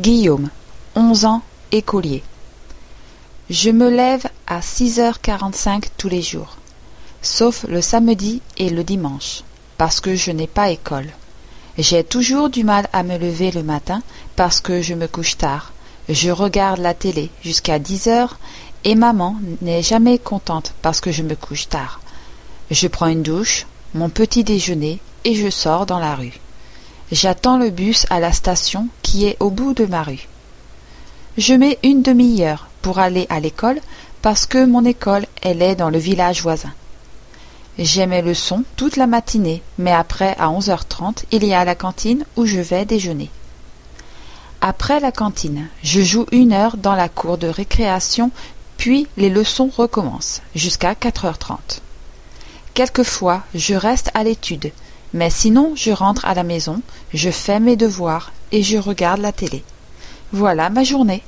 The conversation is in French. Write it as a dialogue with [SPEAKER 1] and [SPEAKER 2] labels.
[SPEAKER 1] Guillaume, onze ans, écolier. Je me lève à six heures quarante-cinq tous les jours, sauf le samedi et le dimanche, parce que je n'ai pas école. J'ai toujours du mal à me lever le matin parce que je me couche tard. Je regarde la télé jusqu'à dix heures et maman n'est jamais contente parce que je me couche tard. Je prends une douche, mon petit déjeuner et je sors dans la rue. J'attends le bus à la station qui est au bout de ma rue. Je mets une demi-heure pour aller à l'école parce que mon école elle est dans le village voisin. J'ai mes leçons toute la matinée, mais après à onze heures trente il y a la cantine où je vais déjeuner. Après la cantine, je joue une heure dans la cour de récréation, puis les leçons recommencent jusqu'à quatre heures trente. Quelquefois je reste à l'étude, mais sinon je rentre à la maison, je fais mes devoirs et je regarde la télé. Voilà ma journée.